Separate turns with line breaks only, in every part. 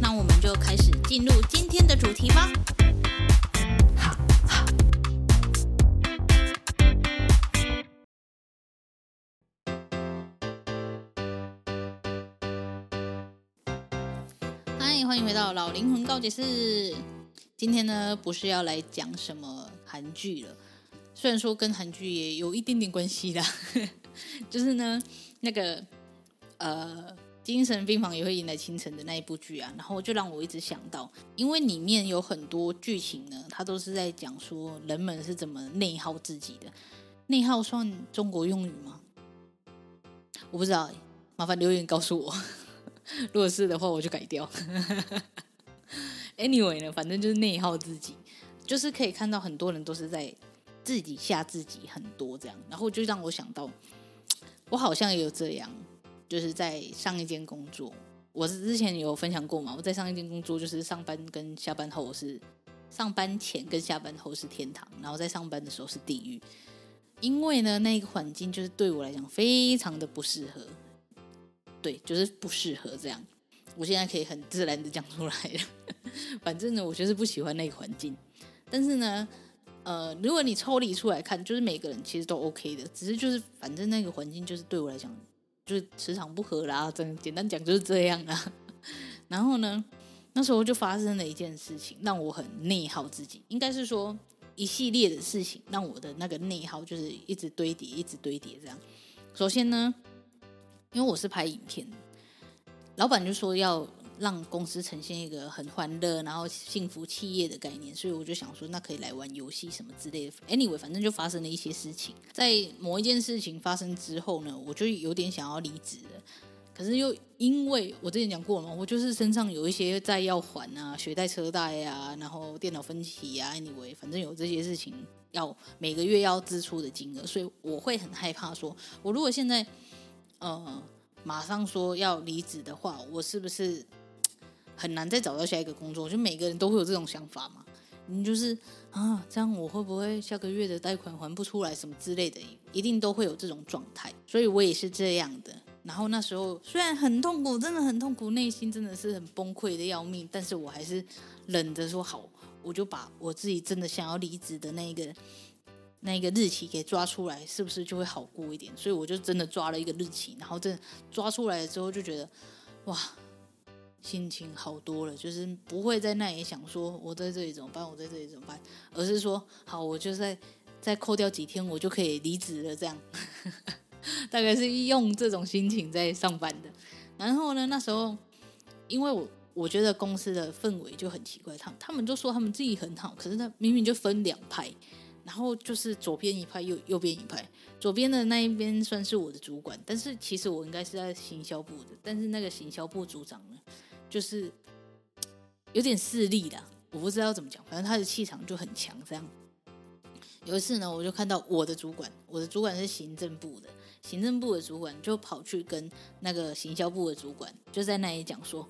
那我们就开始进入今天的主题吧。好，嗨，欢迎回到老灵魂告解室。今天呢，不是要来讲什么韩剧了，虽然说跟韩剧也有一点点关系啦，就是呢。那个呃，精神病房也会迎来清晨的那一部剧啊，然后就让我一直想到，因为里面有很多剧情呢，它都是在讲说人们是怎么内耗自己的。内耗算中国用语吗？我不知道，麻烦留言告诉我。如果是的话，我就改掉。Anyway 呢，反正就是内耗自己，就是可以看到很多人都是在自己吓自己很多这样，然后就让我想到。我好像也有这样，就是在上一间工作，我是之前有分享过嘛。我在上一间工作，就是上班跟下班后是上班前跟下班后是天堂，然后在上班的时候是地狱。因为呢，那个环境就是对我来讲非常的不适合，对，就是不适合这样。我现在可以很自然的讲出来了，反正呢，我就是不喜欢那个环境。但是呢。呃，如果你抽离出来看，就是每个人其实都 OK 的，只是就是反正那个环境就是对我来讲就是磁场不合啦，真简单讲就是这样啦。然后呢，那时候就发生了一件事情，让我很内耗自己，应该是说一系列的事情让我的那个内耗就是一直堆叠，一直堆叠这样。首先呢，因为我是拍影片，老板就说要。让公司呈现一个很欢乐，然后幸福企业的概念，所以我就想说，那可以来玩游戏什么之类的。Anyway，反正就发生了一些事情。在某一件事情发生之后呢，我就有点想要离职了。可是又因为我之前讲过了嘛，我就是身上有一些债要还啊，学贷车贷啊，然后电脑分期啊，Anyway，反正有这些事情要每个月要支出的金额，所以我会很害怕说，我如果现在呃马上说要离职的话，我是不是？很难再找到下一个工作，就每个人都会有这种想法嘛。你就是啊，这样我会不会下个月的贷款还不出来什么之类的，一定都会有这种状态。所以我也是这样的。然后那时候虽然很痛苦，真的很痛苦，内心真的是很崩溃的要命，但是我还是忍着说好，我就把我自己真的想要离职的那个那个日期给抓出来，是不是就会好过一点？所以我就真的抓了一个日期，然后真的抓出来之后就觉得哇。心情好多了，就是不会在那里想说我在这里怎么办，我在这里怎么办，而是说好，我就再再扣掉几天，我就可以离职了。这样，大概是用这种心情在上班的。然后呢，那时候因为我我觉得公司的氛围就很奇怪，他他们就说他们自己很好，可是他明明就分两派，然后就是左边一派，右右边一派。左边的那一边算是我的主管，但是其实我应该是在行销部的，但是那个行销部组长呢？就是 有点势利的，我不知道怎么讲，反正他的气场就很强。这样有一次呢，我就看到我的主管，我的主管是行政部的，行政部的主管就跑去跟那个行销部的主管就在那里讲说：“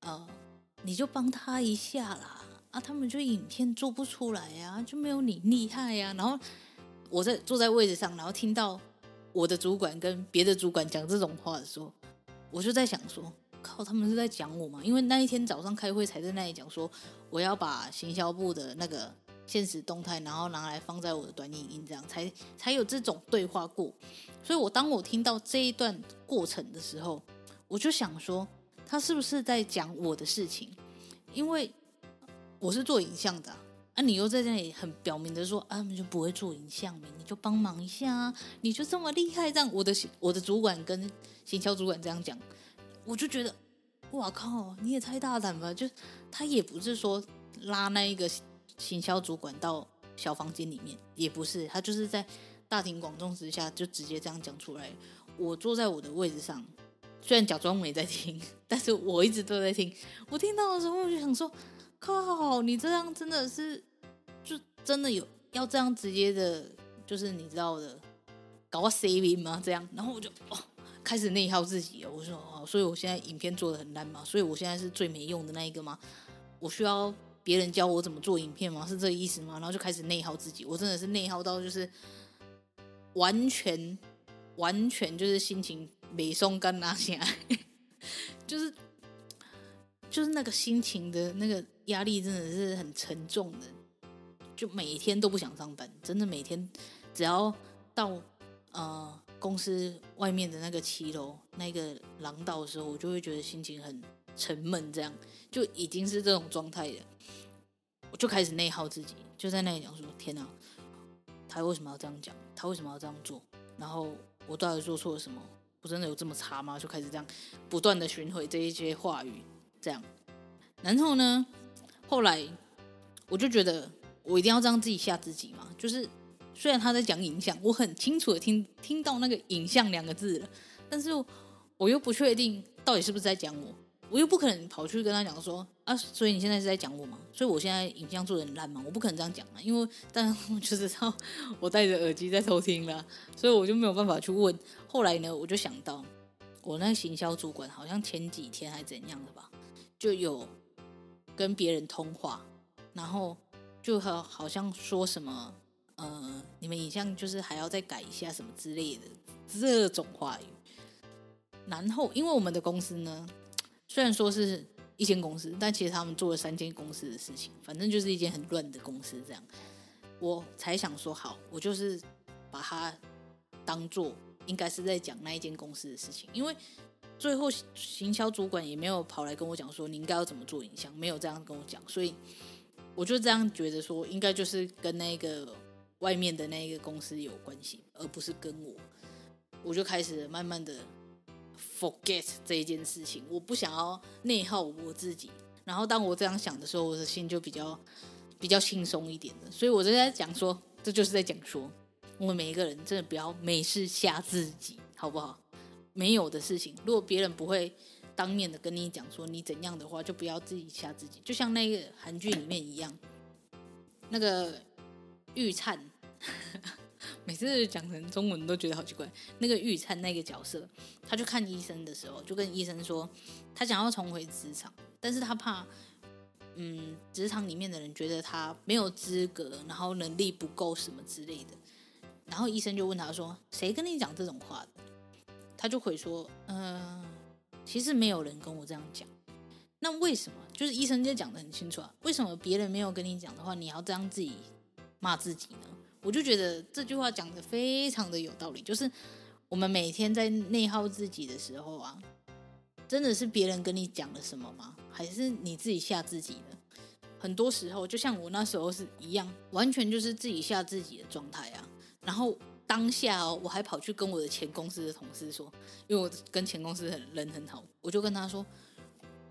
呃，你就帮他一下啦，啊，他们就影片做不出来呀，就没有你厉害呀。”然后我在坐在位置上，然后听到我的主管跟别的主管讲这种话的时候，我就在想说。靠，他们是在讲我吗？因为那一天早上开会才在那里讲说，我要把行销部的那个现实动态，然后拿来放在我的短影音，这样才才有这种对话过。所以我当我听到这一段过程的时候，我就想说，他是不是在讲我的事情？因为我是做影像的啊，你又在那里很表明的说，啊，你就不会做影像，你就帮忙一下啊，你就这么厉害，这样我的我的主管跟行销主管这样讲。我就觉得，哇靠！你也太大胆了。就他也不是说拉那一个行销主管到小房间里面，也不是，他就是在大庭广众之下就直接这样讲出来。我坐在我的位置上，虽然假装没在听，但是我一直都在听。我听到的时候，我就想说：靠，你这样真的是，就真的有要这样直接的，就是你知道的，搞个 saving 吗？这样，然后我就哦，开始内耗自己。我说哦，所以我现在影片做的很烂嘛，所以我现在是最没用的那一个吗？我需要别人教我怎么做影片吗？是这个意思吗？然后就开始内耗自己。我真的是内耗到就是完全完全就是心情。没松干拿起来，就是就是那个心情的那个压力真的是很沉重的，就每天都不想上班，真的每天只要到呃公司外面的那个骑楼那个廊道的时候，我就会觉得心情很沉闷，这样就已经是这种状态了，我就开始内耗自己，就在那里讲说：天哪，他为什么要这样讲？他为什么要这样做？然后我到底做错了什么？我真的有这么差吗？就开始这样不断的寻回这一些话语，这样，然后呢，后来我就觉得我一定要这样自己吓自己嘛。就是虽然他在讲影像，我很清楚的听听到那个影像两个字了，但是我又不确定到底是不是在讲我。我又不可能跑去跟他讲说啊，所以你现在是在讲我吗？所以我现在影像做的很烂吗？我不可能这样讲啊，因为但我就知道我戴着耳机在偷听了，所以我就没有办法去问。后来呢，我就想到我那个行销主管好像前几天还怎样的吧，就有跟别人通话，然后就好好像说什么呃，你们影像就是还要再改一下什么之类的这种话语。然后因为我们的公司呢。虽然说是一间公司，但其实他们做了三间公司的事情，反正就是一间很乱的公司。这样，我才想说好，我就是把它当做应该是在讲那一间公司的事情。因为最后行销主管也没有跑来跟我讲说你应该要怎么做影像，没有这样跟我讲，所以我就这样觉得说，应该就是跟那个外面的那个公司有关系，而不是跟我。我就开始慢慢的。forget 这一件事情，我不想要内耗我自己。然后当我这样想的时候，我的心就比较比较轻松一点的。所以我就在讲说，这就是在讲说，我们每一个人真的不要没事吓自己，好不好？没有的事情，如果别人不会当面的跟你讲说你怎样的话，就不要自己吓自己。就像那个韩剧里面一样，那个玉灿。每次讲成中文都觉得好奇怪。那个玉灿那个角色，他去看医生的时候，就跟医生说，他想要重回职场，但是他怕，嗯，职场里面的人觉得他没有资格，然后能力不够什么之类的。然后医生就问他说：“谁跟你讲这种话的？”他就回说：“嗯、其实没有人跟我这样讲。那为什么？就是医生就讲得很清楚啊，为什么别人没有跟你讲的话，你要这样自己骂自己呢？”我就觉得这句话讲得非常的有道理，就是我们每天在内耗自己的时候啊，真的是别人跟你讲了什么吗？还是你自己吓自己呢？很多时候，就像我那时候是一样，完全就是自己吓自己的状态啊。然后当下哦，我还跑去跟我的前公司的同事说，因为我跟前公司很人很好，我就跟他说。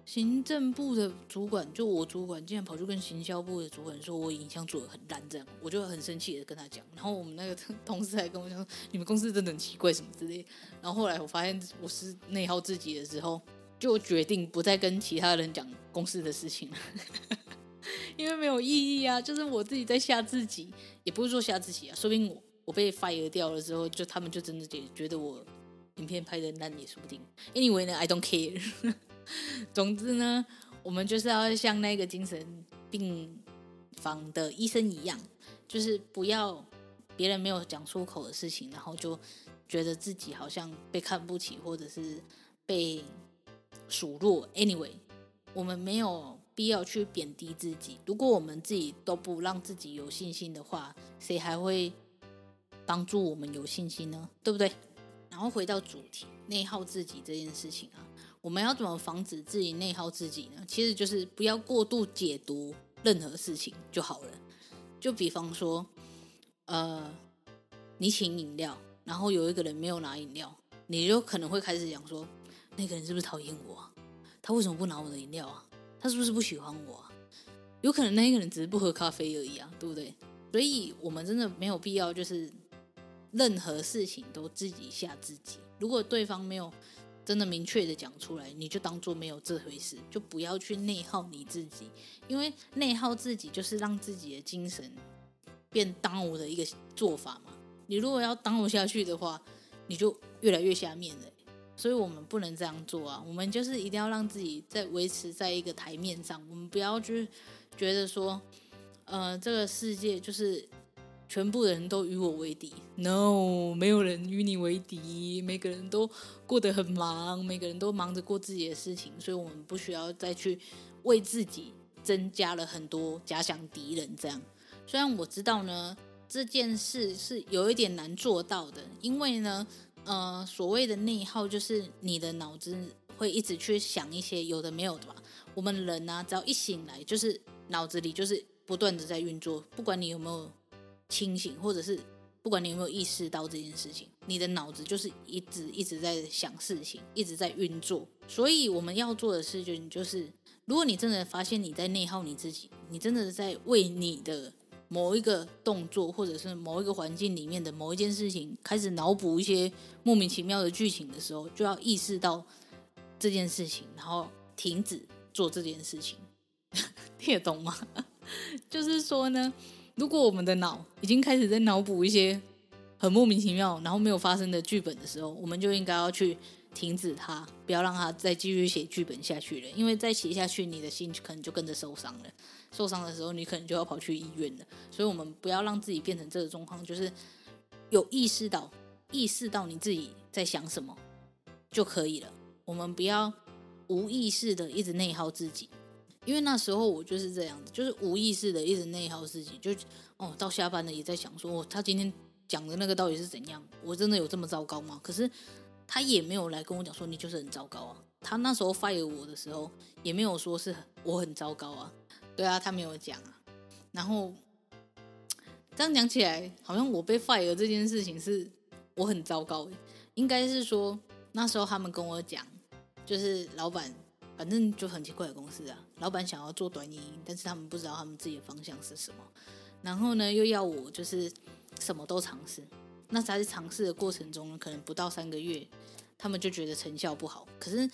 行政部的主管，就我主管，竟然跑去跟行销部的主管说，我影像做的很烂，这样我就很生气的跟他讲。然后我们那个 同事还跟我讲，你们公司真的很奇怪什么之类。然后后来我发现我是内耗自己的时候，就决定不再跟其他人讲公司的事情了，因为没有意义啊。就是我自己在吓自己，也不是说吓自己啊，说不定我我被 fire 掉了之后，就他们就真的觉觉得我影片拍的烂也说不定。Anyway 呢，I don't care。总之呢，我们就是要像那个精神病房的医生一样，就是不要别人没有讲出口的事情，然后就觉得自己好像被看不起，或者是被数落。Anyway，我们没有必要去贬低自己。如果我们自己都不让自己有信心的话，谁还会帮助我们有信心呢？对不对？然后回到主题，内耗自己这件事情啊。我们要怎么防止自己内耗自己呢？其实就是不要过度解读任何事情就好了。就比方说，呃，你请饮料，然后有一个人没有拿饮料，你就可能会开始讲说，那个人是不是讨厌我？他为什么不拿我的饮料啊？他是不是不喜欢我？有可能那一个人只是不喝咖啡而已啊，对不对？所以我们真的没有必要，就是任何事情都自己吓自己。如果对方没有。真的明确的讲出来，你就当做没有这回事，就不要去内耗你自己，因为内耗自己就是让自己的精神变耽误的一个做法嘛。你如果要耽误下去的话，你就越来越下面了。所以我们不能这样做啊！我们就是一定要让自己在维持在一个台面上，我们不要去觉得说，呃，这个世界就是。全部人都与我为敌？No，没有人与你为敌。每个人都过得很忙，每个人都忙着过自己的事情，所以我们不需要再去为自己增加了很多假想敌人。这样，虽然我知道呢，这件事是有一点难做到的，因为呢，呃，所谓的内耗就是你的脑子会一直去想一些有的没有的吧。我们人呢、啊，只要一醒来，就是脑子里就是不断的在运作，不管你有没有。清醒，或者是不管你有没有意识到这件事情，你的脑子就是一直一直在想事情，一直在运作。所以我们要做的事情就是，如果你真的发现你在内耗你自己，你真的在为你的某一个动作，或者是某一个环境里面的某一件事情开始脑补一些莫名其妙的剧情的时候，就要意识到这件事情，然后停止做这件事情。听得懂吗？就是说呢。如果我们的脑已经开始在脑补一些很莫名其妙，然后没有发生的剧本的时候，我们就应该要去停止它，不要让它再继续写剧本下去了。因为再写下去，你的心可能就跟着受伤了。受伤的时候，你可能就要跑去医院了。所以，我们不要让自己变成这个状况，就是有意识到意识到你自己在想什么就可以了。我们不要无意识的一直内耗自己。因为那时候我就是这样子，就是无意识的一直内耗自己，就哦，到下班了也在想说，哦，他今天讲的那个到底是怎样？我真的有这么糟糕吗？可是他也没有来跟我讲说你就是很糟糕啊。他那时候 fire 我的时候也没有说是我很糟糕啊，对啊，他没有讲啊。然后这样讲起来，好像我被 fire 这件事情是我很糟糕，应该是说那时候他们跟我讲，就是老板。反正就很奇怪的公司啊，老板想要做短影音，但是他们不知道他们自己的方向是什么，然后呢，又要我就是什么都尝试。那在尝试的过程中，可能不到三个月，他们就觉得成效不好。可是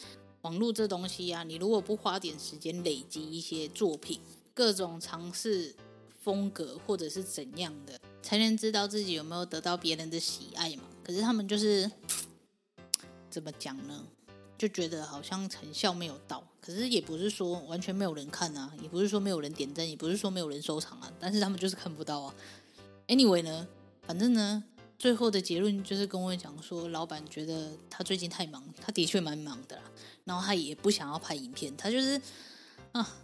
网络这东西啊，你如果不花点时间累积一些作品，各种尝试风格或者是怎样的，才能知道自己有没有得到别人的喜爱嘛。可是他们就是怎么讲呢？就觉得好像成效没有到，可是也不是说完全没有人看啊，也不是说没有人点赞，也不是说没有人收藏啊，但是他们就是看不到啊。Anyway 呢，反正呢，最后的结论就是跟我讲说，老板觉得他最近太忙，他的确蛮忙的啦，然后他也不想要拍影片，他就是啊，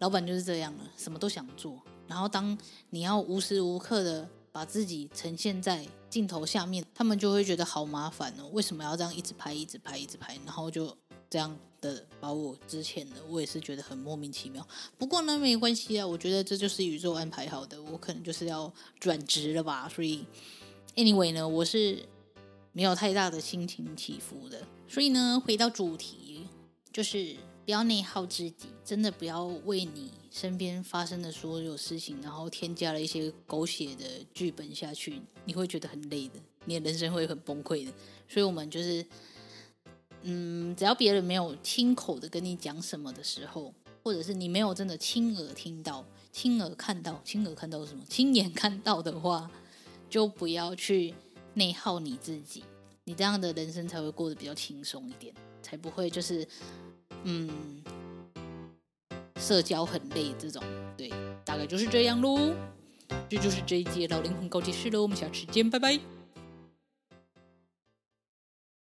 老板就是这样了，什么都想做，然后当你要无时无刻的把自己呈现在镜头下面，他们就会觉得好麻烦哦。为什么要这样一直拍、一直拍、一直拍？然后就这样的把我之前的，我也是觉得很莫名其妙。不过呢，没关系啊，我觉得这就是宇宙安排好的，我可能就是要转职了吧。所以，anyway 呢，我是没有太大的心情起伏的。所以呢，回到主题，就是。不要内耗自己，真的不要为你身边发生的所有事情，然后添加了一些狗血的剧本下去，你会觉得很累的，你的人生会很崩溃的。所以，我们就是，嗯，只要别人没有亲口的跟你讲什么的时候，或者是你没有真的亲耳听到、亲耳看到、亲耳看到什么、亲眼看到的话，就不要去内耗你自己，你这样的人生才会过得比较轻松一点，才不会就是。嗯，社交很累，这种对，大概就是这样喽。这就是这一节老灵魂告解室喽，我们下次见，拜拜。